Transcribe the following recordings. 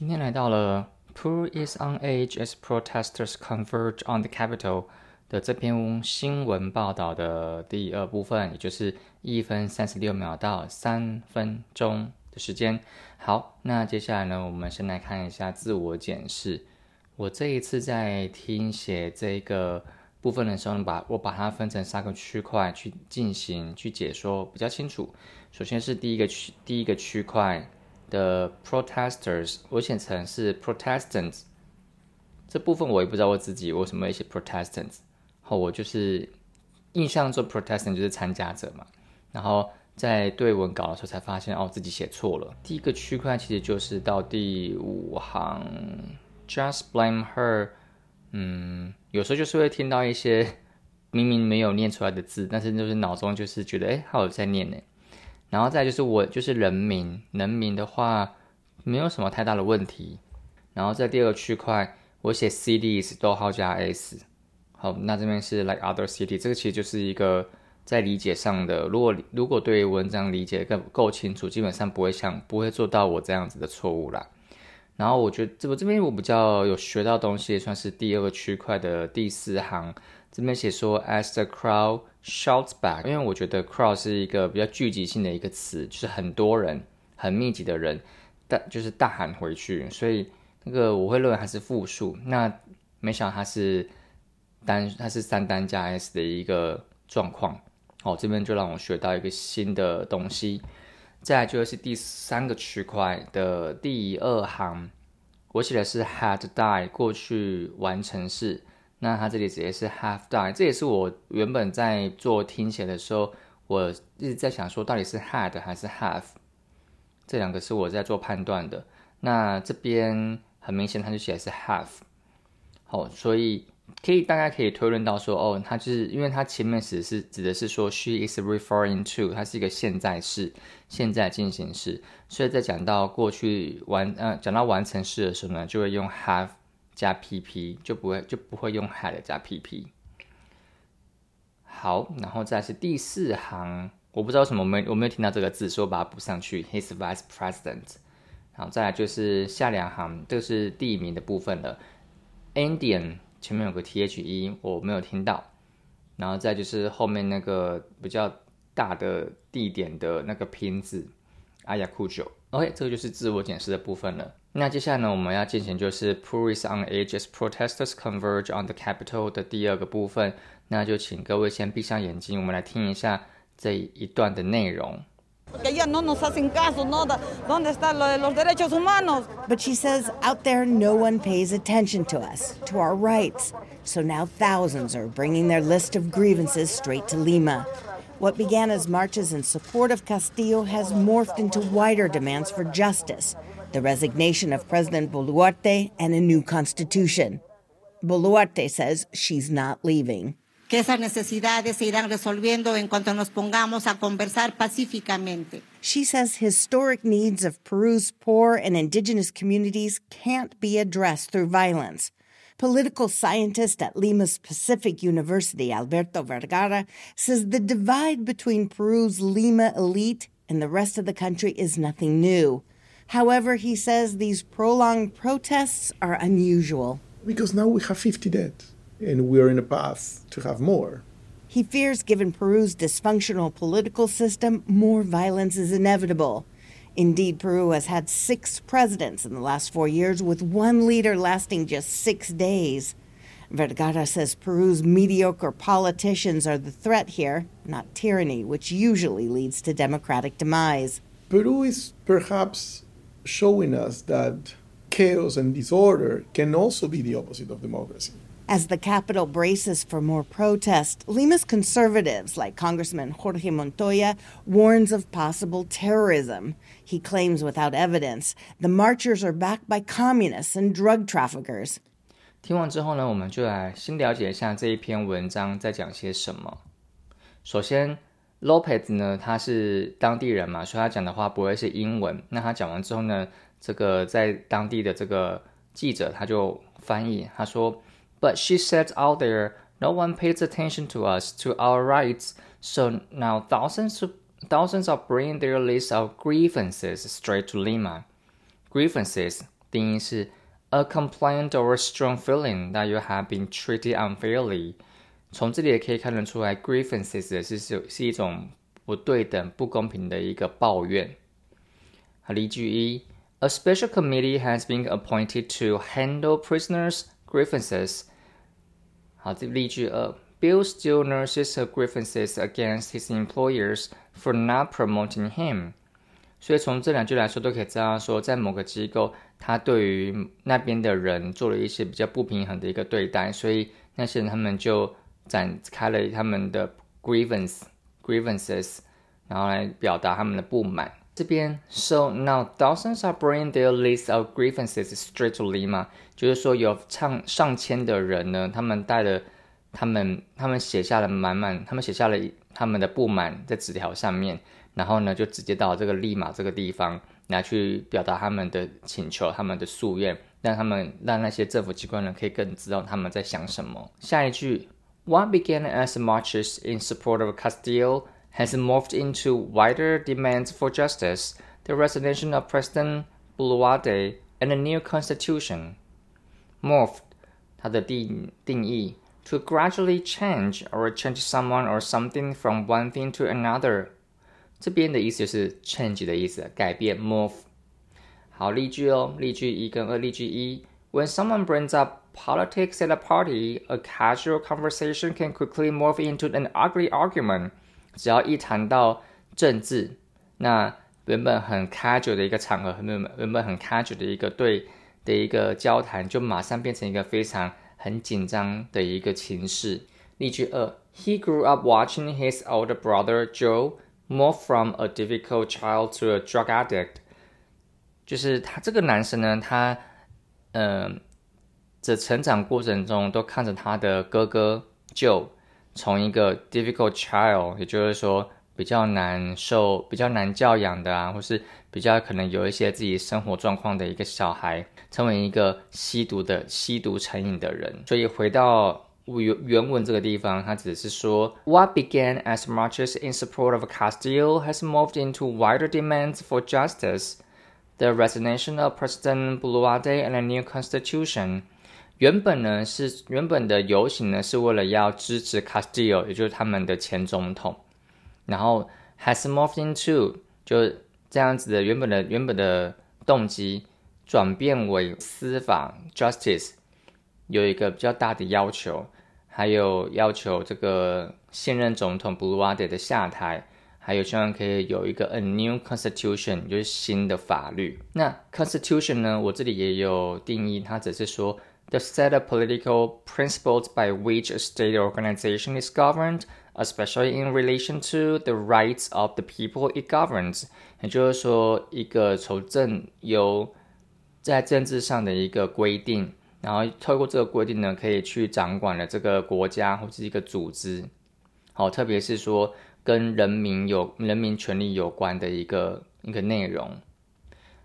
今天来到了 Peru is on edge as protesters converge on the capital 的这篇新闻报道的第二部分，也就是一分三十六秒到三分钟的时间。好，那接下来呢，我们先来看一下自我检视。我这一次在听写这个部分的时候，呢，把我把它分成三个区块去进行去解说，比较清楚。首先是第一个区，第一个区块。的 protesters，我写成是 Protestants，这部分我也不知道我自己为什么写 Protestants，好我就是印象中 Protestant 就是参加者嘛，然后在对文稿的时候才发现哦自己写错了。第一个区块其实就是到第五行，Just blame her，嗯，有时候就是会听到一些明明没有念出来的字，但是就是脑中就是觉得哎，他有在念呢。然后再就是我就是人民，人民的话没有什么太大的问题。然后在第二个区块，我写 cities 逗号加 s。好，那这边是 like other city，这个其实就是一个在理解上的。如果如果对文章理解更够清楚，基本上不会像不会做到我这样子的错误啦。然后我觉得这我这边我比较有学到东西，算是第二个区块的第四行。这边写说，as the crowd shout back，因为我觉得 crowd 是一个比较聚集性的一个词，就是很多人、很密集的人，大就是大喊回去，所以那个我会认为它是复数。那没想到它是单，它是三单加 s 的一个状况。哦，这边就让我学到一个新的东西。再来就是第三个区块的第二行，我写的是 had died 过去完成式。那它这里直接是 have done，这也是我原本在做听写的时候，我一直在想说，到底是 had 还是 have，这两个是我在做判断的。那这边很明显，它就写的是 have，好，所以可以大家可以推论到说，哦，它就是因为它前面指是指的是说 she is referring to，它是一个现在式，现在进行式，所以在讲到过去完，呃，讲到完成式的时候呢，就会用 have。加 pp 就不会就不会用 had 加 pp。好，然后再是第四行，我不知道什么，没我没有听到这个字，所以我把它补上去。His vice president。然后再来就是下两行，这个是地名的部分了。Indian 前面有个 the，我没有听到。然后再就是后面那个比较大的地点的那个拼字，Ayacucho。OK，这个就是自我检视的部分了。那接下来呢，我们要进行就是 Puris on Ages Protesters Converge on the Capital 的第二个部分。那就请各位先闭上眼睛，我们来听一下这一段的内容。But she says out there no one pays attention to us, to our rights. So now thousands are bringing their list of grievances straight to Lima. What began as marches in support of Castillo has morphed into wider demands for justice, the resignation of President Boluarte, and a new constitution. Boluarte says she's not leaving. Que esas necesidades se irán resolviendo en cuanto nos pongamos a conversar pacíficamente. She says historic needs of Peru's poor and indigenous communities can't be addressed through violence. Political scientist at Lima's Pacific University, Alberto Vergara, says the divide between Peru's Lima elite and the rest of the country is nothing new. However, he says these prolonged protests are unusual. Because now we have 50 dead, and we are in a path to have more. He fears, given Peru's dysfunctional political system, more violence is inevitable. Indeed, Peru has had six presidents in the last four years, with one leader lasting just six days. Vergara says Peru's mediocre politicians are the threat here, not tyranny, which usually leads to democratic demise. Peru is perhaps showing us that chaos and disorder can also be the opposite of democracy. As the capital braces for more protest, Lima's conservatives, like Congressman Jorge Montoya, warns of possible terrorism. He claims without evidence the marchers are backed by communists and drug traffickers. 听完之后呢，我们就来先了解一下这一篇文章在讲些什么。首先，Lopez 呢，他是当地人嘛，所以他讲的话不会是英文。那他讲完之后呢，这个在当地的这个记者他就翻译，他说。 But she said out there, no one pays attention to us, to our rights. So now thousands of, thousands are bringing their list of grievances straight to Lima. Grievances 定义是 a complaint or a strong feeling that you have been treated unfairly。从这里也可以看得出来，grievances 是是是一种不对等、不公平的一个抱怨。好，例句一：A special committee has been appointed to handle prisoners' grievances。 好，这例句二：Bill still nurses her grievances against his employers for not promoting him。所以从这两句来说，都可以知道说，在某个机构，他对于那边的人做了一些比较不平衡的一个对待，所以那些人他们就展开了他们的 grievance grievances，然后来表达他们的不满。这边，so now thousands are bringing their list of grievances straight to Lima，就是说有上上千的人呢，他们带了他们他们写下了满满，他们写下了他们的不满在纸条上面。然后呢，就直接到这个利马这个地方来去表达他们的请求、他们的夙愿，让他们让那些政府机关呢可以更知道他们在想什么。下一句，What began as marches in support of Castillo has morphed into wider demands for justice, the resignation of President Boluarte, and a new constitution. Morphed，它的定定义，to gradually change or change someone or something from one thing to another。这边的意思就是 change 的意思，改变 move。好，例句哦，例句一跟二，例句一：When someone brings up politics at a party, a casual conversation can quickly morph into an ugly argument。 只要一谈到政治，那原本很 casual 的一个场合，原本原本很 casual 的一个对的一个交谈，就马上变成一个非常很紧张的一个情势。例句二：He grew up watching his older brother Joe。Move from a difficult child to a drug addict，就是他这个男生呢，他，嗯，在成长过程中都看着他的哥哥 Joe 从一个 difficult child，也就是说比较难受、比较难教养的啊，或是比较可能有一些自己生活状况的一个小孩，成为一个吸毒的、吸毒成瘾的人。所以回到。原原文这个地方，它只是说，What began as marches in support of Castillo has moved into wider demands for justice, the resignation of President Boluarte and a new constitution。原本呢是原本的游行呢是为了要支持 Castillo，也就是他们的前总统，然后 has moved into 就这样子的原本的原本的动机转变为司法 justice。有一个比较大的要求，还有要求这个现任总统布鲁瓦德的下台，还有希望可以有一个 a new constitution，就是新的法律。那 constitution 呢，我这里也有定义，它只是说 the set of political principles by which a state organization is governed, especially in relation to the rights of the people it governs。也就是说，一个从政由在政治上的一个规定。然后透过这个规定呢，可以去掌管了这个国家或是一个组织，好，特别是说跟人民有人民权利有关的一个一个内容。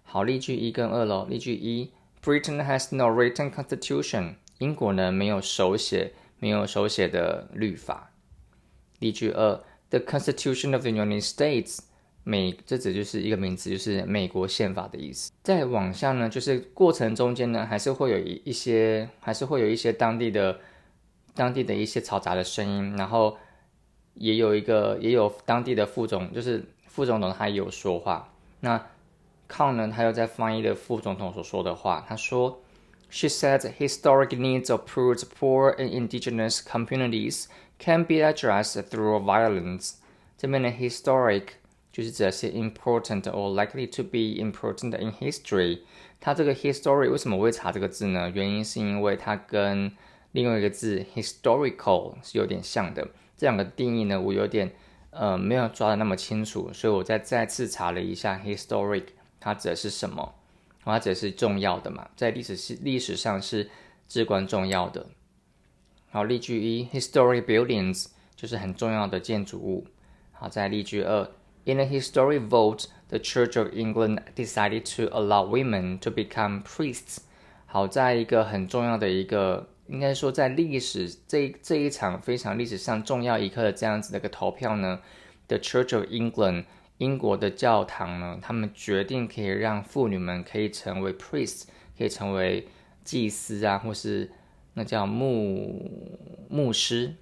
好，例句一跟二喽。例句一：Britain has no written constitution。英国呢没有手写没有手写的律法。例句二：The Constitution of the United States。美，这指就是一个名词，就是美国宪法的意思。再往下呢，就是过程中间呢，还是会有一一些，还是会有一些当地的、当地的一些嘈杂的声音。然后也有一个，也有当地的副总，就是副总统他也有说话。那康呢，他又在翻译的副总统所说的话。他说：“She said historic needs of poor, poor and indigenous communities can be addressed through violence。”这边的 historic。就是指的是 important or likely to be important in history。它这个 history 为什么我会查这个字呢？原因是因为它跟另外一个字 historical 是有点像的。这两个定义呢，我有点呃没有抓的那么清楚，所以我再再次查了一下 historic 它指的是什么。它指的是重要的嘛，在历史是历史上是至关重要的。好，例句一，historic buildings 就是很重要的建筑物。好，在例句二。In a historic vote, the Church of England decided to allow women to become priests。好，在一个很重要的一个，应该说在历史这这一场非常历史上重要一刻的这样子的一个投票呢，The Church of England，英国的教堂呢，他们决定可以让妇女们可以成为 priest，可以成为祭司啊，或是那叫牧牧师，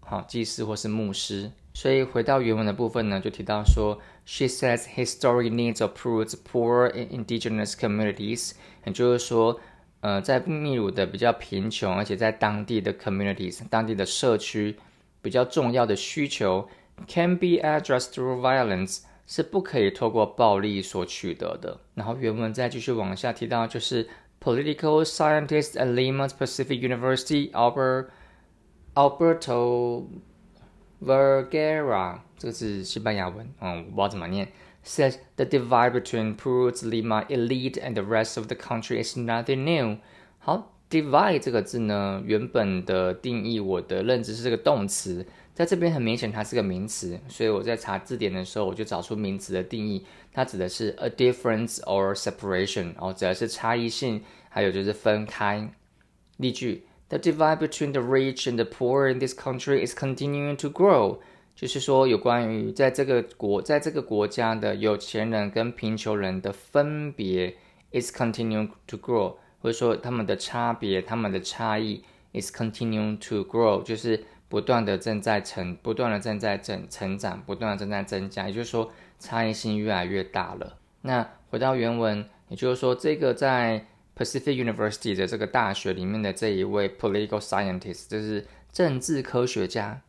好，祭司或是牧师。所以回到原文的部分呢，就提到说，She says historic needs of Peru's poor indigenous communities，也就是说，呃，在秘鲁的比较贫穷，而且在当地的 communities，当地的社区比较重要的需求 ，can be addressed through violence，是不可以透过暴力所取得的。然后原文再继续往下提到，就是 political scientist at Lima Pacific University Albert Alberto Vergara，这个是西班牙文，嗯，我不知道怎么念。Says the divide between Peru's Lima elite and the rest of the country is nothing new。好，divide 这个字呢，原本的定义，我的认知是这个动词， 在这边很明显它是个名词，所以我在查字典的时候，我就找出名词的定义，它指的是 a difference or separation，哦，指的是差异性，还有就是分开。例句。The divide between the rich and the poor in this country is continuing to grow。就是说，有关于在这个国在这个国家的有钱人跟贫穷人的分别 is continuing to grow，或者说他们的差别、他们的差异 is continuing to grow，就是不断的正在成、不断的正在成成长、不断的正在增加。也就是说，差异性越来越大了。那回到原文，也就是说，这个在 Pacific University 的这个大学里面的这一位 political scientist，就是政治科学家，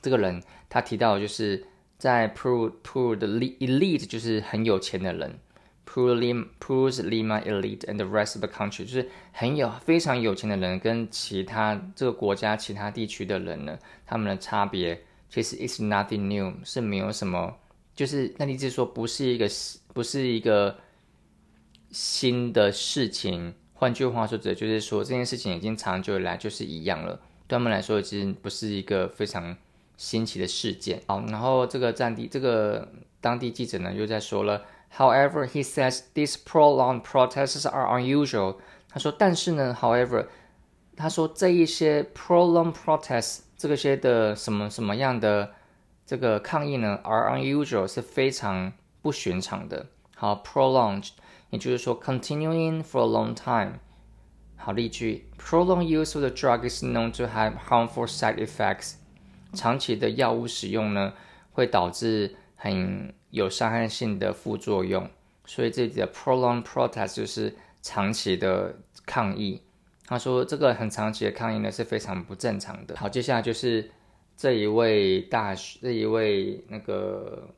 这个人他提到就是在 Peru Peru 的 elite 就是很有钱的人，Peru Lima Peru's Lima elite and the rest of the country 就是很有非常有钱的人跟其他这个国家其他地区的人呢，他们的差别其实 is nothing new 是没有什么，就是那意思说不是一个不是一个。新的事情，换句话说，指就是说这件事情已经长久以来就是一样了。对他们来说，其实不是一个非常新奇的事件。好，然后这个战地这个当地记者呢又在说了 ，However, he says these prolonged protests are unusual。他说，但是呢，However，他说这一些 prolonged protests 这个些的什么什么样的这个抗议呢，are unusual 是非常不寻常的。好，prolonged。也就是说，continuing for a long time。好例句：Prolonged use of the drug is known to have harmful side effects。长期的药物使用呢，会导致 很有伤害性的副作用。所以这里的 prolonged protest 就是长期的抗议。他说这个很长期的抗议呢是非常不正常的。好，接下来就是这一位大学这一位那个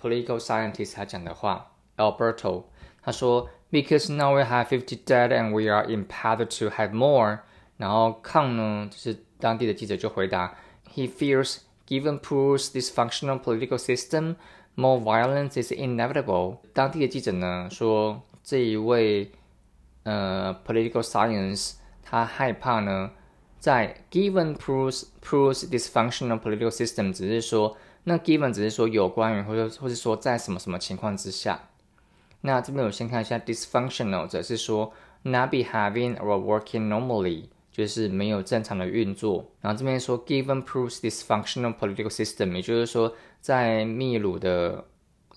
political scientist 他讲的话，Alberto。他说，Because now we have fifty dead and we are in path to have more。然后抗呢，就是当地的记者就回答，He fears given Peru's dysfunctional political system, more violence is inevitable。当地的记者呢说，这一位呃 political science 他害怕呢，在 given Peru's Peru's dysfunctional political system，只是说那 given 只是说有关于或者或者说在什么什么情况之下。那这边我先看一下 dysfunctional，则是说 not be having or working normally， 就是没有正常的运作。然后这边说 given proves dysfunctional political system，也就是说在秘鲁的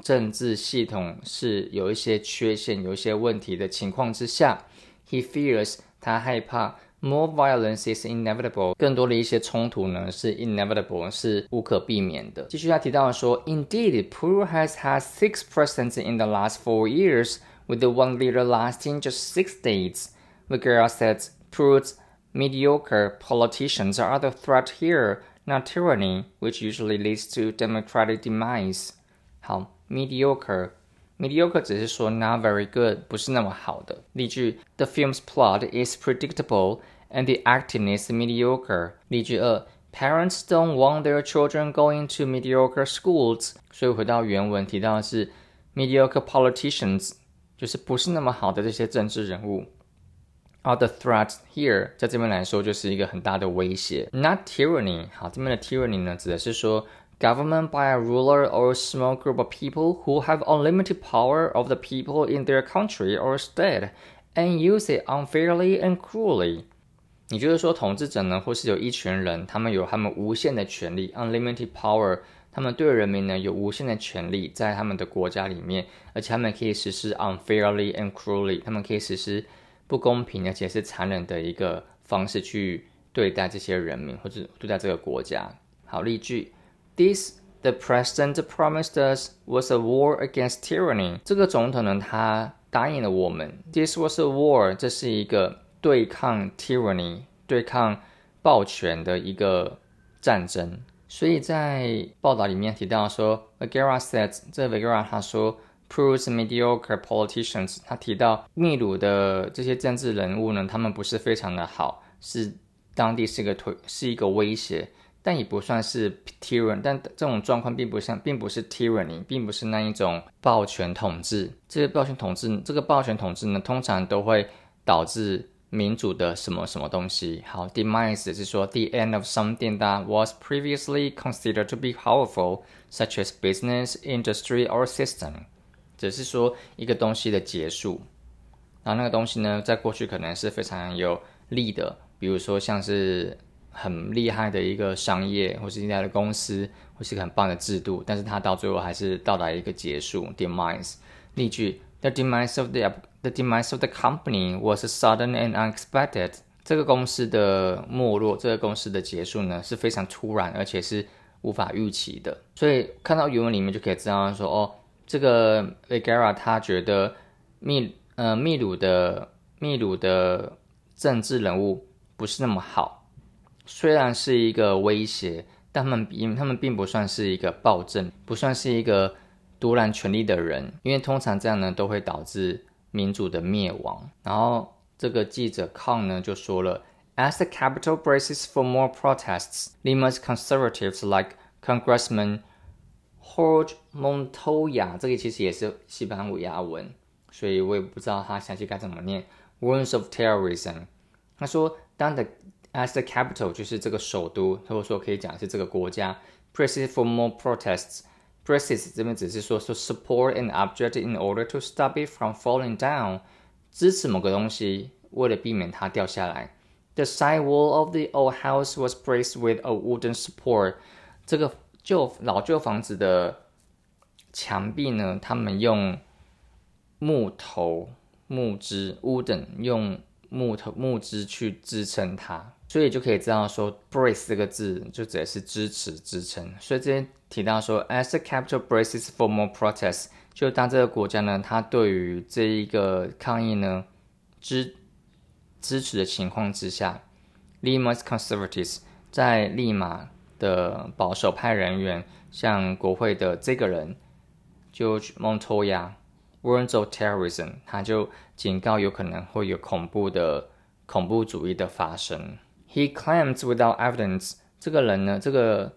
政治系统是有一些缺陷、有一些问题的情况之下，he fears 他害怕。More violence is inevitable，更多的一些冲突呢是 inevitable，是无可避免的。继续他提到说，Indeed, Peru has had six presidents in the last four years, with the one leader lasting just six days. Vergara said Peru's mediocre politicians are the threat here, not tyranny, which usually leads to democratic demise. 好，mediocre。mediocre 只是说 not very good，不是那么好的。例句：The film's plot is predictable and the acting is mediocre. 例句二：Parents don't want their children going to mediocre schools. 所以回到原文提到的是 mediocre politicians，就是不是那么好的这些政治人物。 Are the threats here，在这边来说就是一个很大的威胁。Not tyranny，好，这边的 tyranny 呢，指的是说 government by a ruler or a small group of people who have unlimited power of the people in their country or state and use it unfairly and cruelly. 也就是说，统治者呢，或是有一群人，他们有他们无限的权利 （unlimited power） 他们对人民呢有无限的权利在他们的国家里面，而且他们可以实施 unfairly and cruelly，他们可以实施 不公平而且是残忍的一个方式去对待这些人民或者对待这个国家。好，例句：This the president promised us was a war against tyranny。这个总统呢，他答应了我们，This was a war，这是一个对抗 tyranny、对抗暴权的一个战争。所以在报道里面提到说，Vegera said，这 Vegera 他说，proves mediocre politicians。他提到秘鲁的这些政治人物呢，他们不是非常的好，是当地是一个推是一个威胁。但也不算是 tyranny，但这种状况并不像，并不是 tyranny，并不是那一种暴权统治。这个暴权统治，这个暴权统治呢，通常都会导致民主的什么什么东西。好，demise 是说 the end of something that was previously considered to be powerful, such as business, industry or system，只是说一个东西的结束。然后那个东西呢，在过去可能是非常有利的，比如说像是。很厉害的一个商业，或是现在的公司，或是个很棒的制度，但是它到最后还是到达一个结束 （demise）。例句：The demise of the the demise of the company was sudden and unexpected。这个公司的没落，这个公司的结束呢，是非常突然，而且是无法预期的。所以看到原文里面就可以知道说，哦，这个 Vegera 他觉得秘呃秘鲁的秘鲁的政治人物不是那么好。虽然是一个威胁，但他们并他们并不算是一个暴政，不算是一个独揽权力的人，因为通常这样呢都会导致民主的灭亡。然后这个记者康呢就说了，As the capital braces for more protests, Lima's conservatives like Congressman Jorge Montoya，这个其实也是西班牙文，所以我也不知道他详细该怎么念。Warns of terrorism，他说当的。As the capital 就是这个首都，或者说可以讲是这个国家。Presses for more protests. Presses 这边只是说说 support an object in order to stop it from falling down，支持某个东西，为了避免它掉下来。The side wall of the old house was braced with a wooden support。这个 旧老旧房子的墙壁呢，他们用木头、木枝 wooden 用木头木枝去支撑它。所以就可以知道说，brace 这个字就指的是支持、支撑。所以这边提到说，as the capital braces for more protests，就当这个国家呢，它对于这一个抗议呢支支持的情况之下，Lima's conservatives 在利马的保守派人员，像国会的这个人，George Montoya，warns of terrorism，他就警告有可能会有恐怖的恐怖主义的发生。He claims without evidence，这个人呢，这个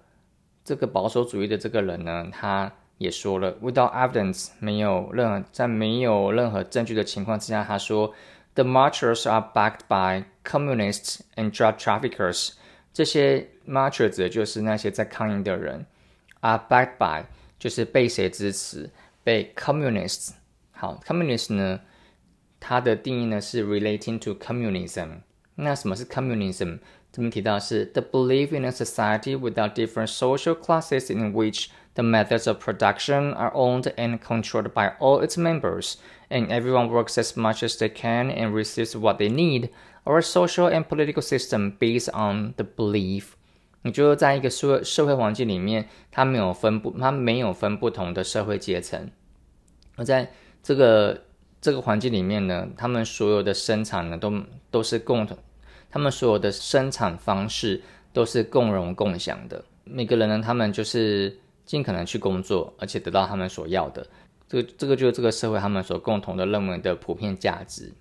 这个保守主义的这个人呢，他也说了，without evidence，没有任何在没有任何证据的情况之下，他说，the marchers are backed by communists and drug traffickers。这些 marchers 就是那些在抗议的人，are backed by 就是被谁支持？被 communists。好，communist 呢，它的定义呢是 relating to communism。那什么是 communism？这边提到是 the belief in a society without different social classes in which the methods of production are owned and controlled by all its members, and everyone works as much as they can and receives what they need, Our social and political system based on the belief。你就在一个社社会环境里面，它没有分不，它没有分不同的社会阶层。而在这个这个环境里面呢，他们所有的生产呢，都都是共同。他们所有的生产方式都是共荣共享的。每个人呢，他们就是尽可能去工作，而且得到他们所要的。这个这个就是这个社会他们所共同的认为的普遍价值。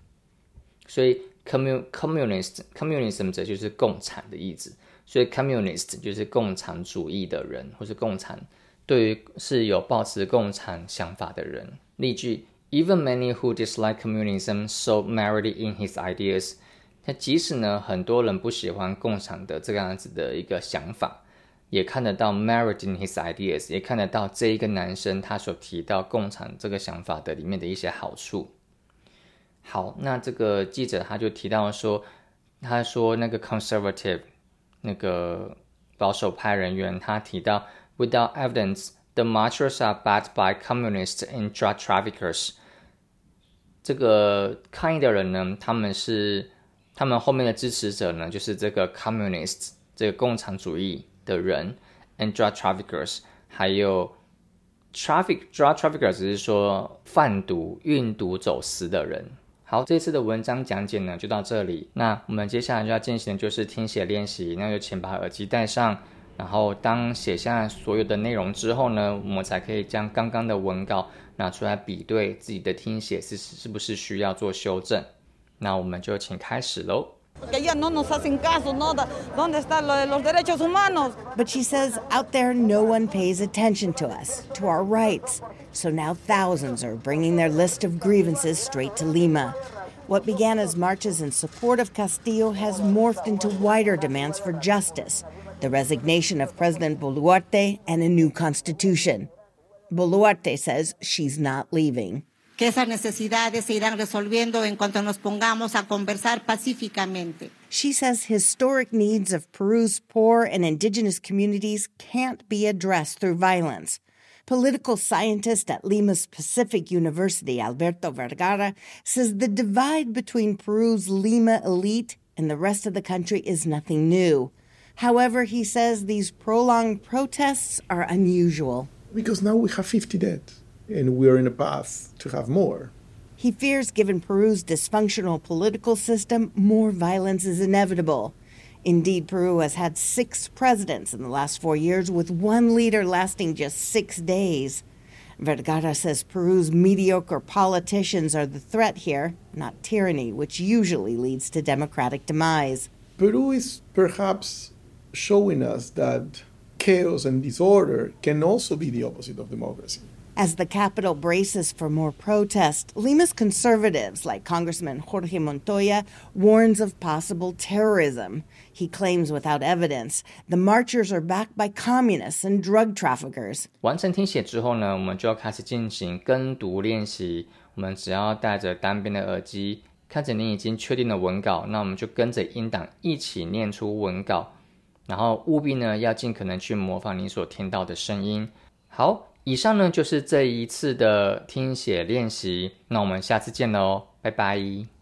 所以，commun communist communism 则就是共产的意思。所以，communist 就是共产主义的人，或是共产对于是有抱持共产想法的人。例句：Even many who dislike communism saw merit in his ideas. 那即使呢，很多人不喜欢共产的这个样子的一个想法，也看得到 merit in his ideas，也看得到这一个男生他所提到共产这个想法的里面的一些好处。好，那这个记者他就提到说，他说那个 conservative 那个保守派人员，他提到 Without evidence, the marchers are backed by communists and drug traffickers. 这个抗议的人呢，他们是他们后面的支持者呢，就是这个 communists 这个共产主义的人，and drug traffickers，还有 traffic drug traffickers 只是说贩毒、运毒、走私的人。好，这次的文章讲解呢就到这里。那我们接下来就要进行的就是听写练习。那就请把耳机戴上，然后当写下所有的内容之后呢，我们才可以将刚刚的文稿拿出来比对自己的听写是是不是需要做修正。那我们就请开始喽。Que ya no nos hacen caso, ¿no? ¿Dónde están los derechos humanos? But she says out there no one pays attention to us, to our rights. So now thousands are bringing their list of grievances straight to Lima. What began as marches in support of Castillo has morphed into wider demands for justice, the resignation of President Boluarte, and a new constitution. Boluarte says she's not leaving. Que esas necesidades se irán resolviendo en cuanto nos pongamos a conversar pacíficamente. She says historic needs of Peru's poor and indigenous communities can't be addressed through violence. Political scientist at Lima's Pacific University, Alberto Vergara, says the divide between Peru's Lima elite and the rest of the country is nothing new. However, he says these prolonged protests are unusual. Because now we have 50 dead and we're in a path to have more. He fears, given Peru's dysfunctional political system, more violence is inevitable. Indeed, Peru has had six presidents in the last four years, with one leader lasting just six days. Vergara says Peru's mediocre politicians are the threat here, not tyranny, which usually leads to democratic demise. Peru is perhaps showing us that chaos and disorder can also be the opposite of democracy. As the capital braces for more protest, Lima's conservatives, like Congressman Jorge Montoya, warns of possible terrorism. He claims without evidence the marchers are backed by communists and drug traffickers. 完成听写之后呢，我们就要开始进行跟读练习。我们只要戴着单边的耳机，看着你已经确定的文稿，那我们就跟着音档一起念出文稿，然后务必呢要尽可能去模仿你所听到的声音。好。 以上呢就是这一次的听写练习，那我们下次见喽，拜拜。